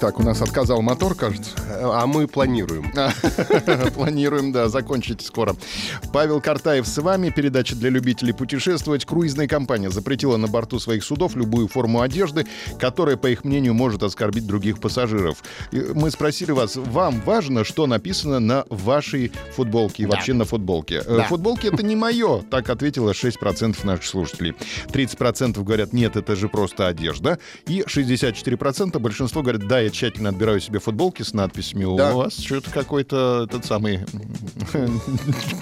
Так, у нас отказал мотор, кажется. А мы планируем. Планируем, да, закончить скоро. Павел Картаев с вами. Передача для любителей путешествовать. Круизная компания запретила на борту своих судов любую форму одежды, которая, по их мнению, может оскорбить других пассажиров. Мы спросили вас, вам важно, что написано на вашей футболке и вообще на футболке? Э, Да. Футболки это не мое, так ответило 6% наших слушателей. 30% говорят, нет, это же просто одежда. И 64% большинство говорят, да, я тщательно отбираю себе футболки с надписями. Да. У вас что-то какой-то этот самый...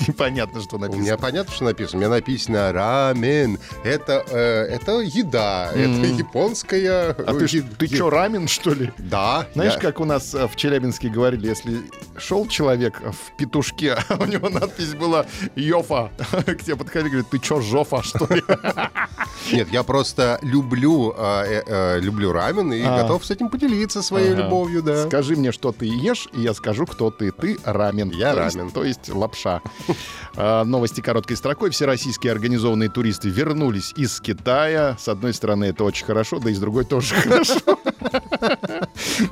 Непонятно, что У написано. меня понятно, что написано. У меня написано рамен. Это, э, это еда. Это японская... А ты, ж- е- ты е- что, рамен, что ли? Да. Знаешь, я- как у нас э, в Челябинске говорили, если шел человек в петушке, а у него надпись была «Йофа», к тебе подходили и говорят, ты чё, Жофа, что ли? Нет, я просто люблю, э, э, люблю рамен и А. готов с этим поделиться своей Ага. любовью, да. Скажи мне, что ты ешь, и я скажу, кто ты. Ты рамен. Я То есть- рамен. То есть лапша. А, Новости короткой строкой. Все российские организованные туристы вернулись из Китая. С одной стороны, это очень хорошо, да и с другой тоже хорошо.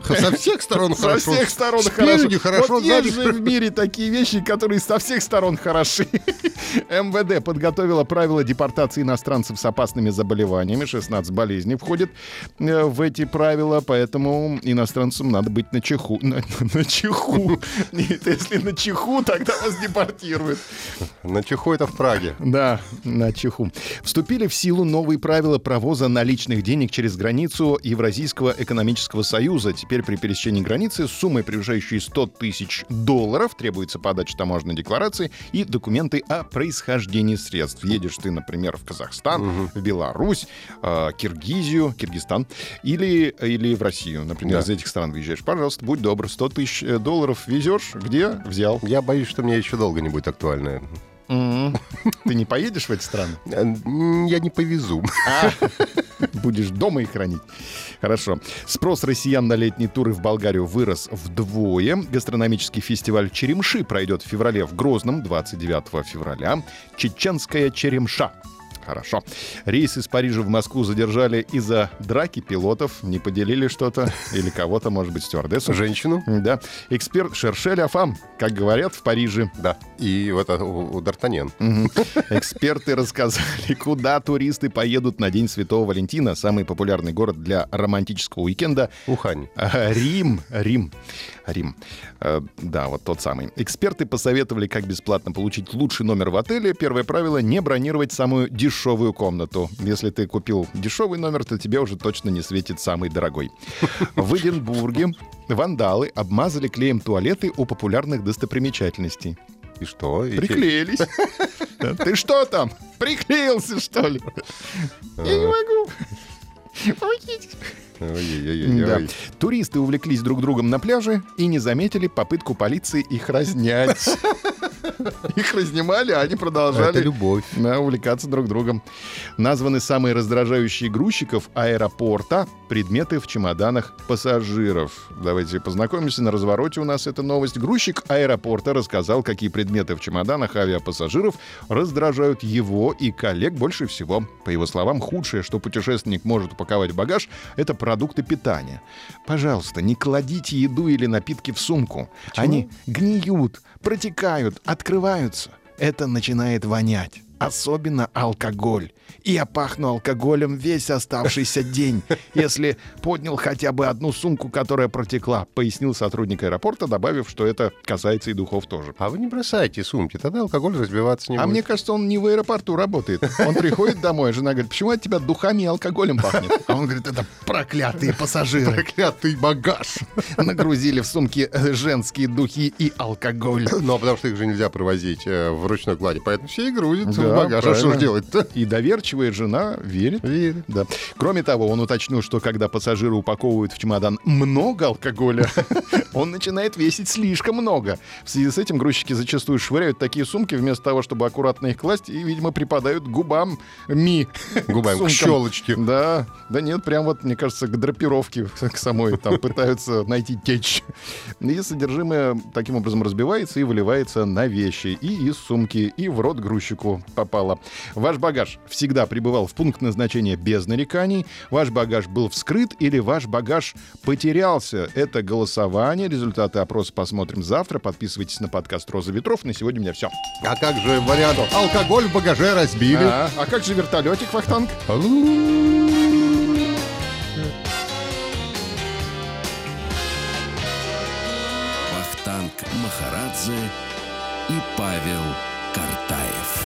Со всех сторон Со хорошо. всех сторон Спереди хорошо. хорошо, Вот есть же в мире такие вещи, которые со всех сторон хороши. МВД подготовила правила депортации иностранцев с опасными заболеваниями. 16 болезней входят э, в эти правила, поэтому иностранцам надо быть на чеху. На, на чеху. Нет, Если на чеху, тогда вас депортируют. На чеху это в Праге. Да, на чеху. Вступили в силу новые правила провоза наличных денег через границу Евразийского экономического союза. Теперь при пересечении границы с суммой, превышающей 100 тысяч долларов, требуется подача таможенной декларации и документы о происхождении средств. Едешь ты, например, в Казахстан, в Беларусь, э, Киргизию, Киргизстан или, или в Россию, например, Да. из этих стран выезжаешь. Пожалуйста, будь добр, 100 тысяч э, долларов везешь, где? Взял. Я боюсь, что мне еще долго не будет актуально. Ты не поедешь в эти страны? Э, Я не повезу. А, Будешь дома их хранить. Хорошо. Спрос россиян на летние туры в Болгарию вырос вдвое. Гастрономический фестиваль «Черемши» пройдет в феврале в Грозном, 29 февраля. Чеченская черемша. Хорошо. Рейс из Парижа в Москву задержали из-за драки пилотов. Не поделили что-то. Или кого-то, может быть, стюардессу. Женщину. Да. Эксперт Шершель Афам, как говорят в Париже. Да. И вот у, у Д'Артаньян. Эксперты рассказали, куда туристы поедут на День Святого Валентина, самый популярный город для романтического уикенда. Ухань. А, Рим, Рим, Рим. Э, Да, вот тот самый. Эксперты посоветовали, как бесплатно получить лучший номер в отеле. Первое правило — не бронировать самую дешевую комнату. Если ты купил дешевый номер, то тебе уже точно не светит самый дорогой. В Эдинбурге вандалы обмазали клеем туалеты у популярных достопримечательностей. И что? И Приклеились. Ты что там? Приклеился, что ли? Я не могу. Помогите. Туристы увлеклись друг другом на пляже и не заметили попытку полиции их разнять. Их разнимали, а они Это продолжали любовь. да, увлекаться друг другом. Названы самые раздражающие грузчиков аэропорта предметы в чемоданах пассажиров. Давайте познакомимся. На развороте у нас эта новость. Грузчик аэропорта рассказал, какие предметы в чемоданах авиапассажиров раздражают его и коллег больше всего. По его словам, худшее, что путешественник может упаковать в багаж, это продукты питания. Пожалуйста, не кладите еду или напитки в сумку. Они гниют, протекают, открываются. Это начинает вонять. Особенно алкоголь. И я пахну алкоголем весь оставшийся день, если поднял хотя бы одну сумку, которая протекла, пояснил сотрудник аэропорта, добавив, что это касается и духов тоже. А вы не бросайте сумки, тогда алкоголь разбиваться не А будет. мне кажется, он не в аэропорту работает. Он приходит домой, а жена говорит, почему от тебя духами и алкоголем пахнет? А он говорит, это проклятые пассажиры. Проклятый багаж. Нагрузили в сумки э, женские духи и алкоголь. Ну, а потому что их же нельзя провозить э, в ручной кладе, поэтому все и грузят Да, багаж. А что правильно. ж делать-то? И недоверчивая жена верит. Верит. Да. Кроме того, он уточнил, что когда пассажиры упаковывают в чемодан много алкоголя, он начинает весить слишком много. В связи с этим грузчики зачастую швыряют такие сумки вместо того, чтобы аккуратно их класть, и, видимо, припадают губам ми. Губами, к щелочке. Да, да нет, прям вот, мне кажется, к драпировке к самой там пытаются найти течь. И содержимое таким образом разбивается и выливается на вещи. И из сумки, и в рот грузчику попало. Ваш багаж всегда пребывал в пункт назначения без нареканий. Ваш багаж был вскрыт или ваш багаж потерялся. Это голосование. Результаты опроса посмотрим завтра. Подписывайтесь на подкаст «Роза ветров». На сегодня у меня все. А как же вариант? Алкоголь в багаже разбили. А, а как же вертолетик, Вахтанг? Вахтанг Махарадзе и Павел Картаев.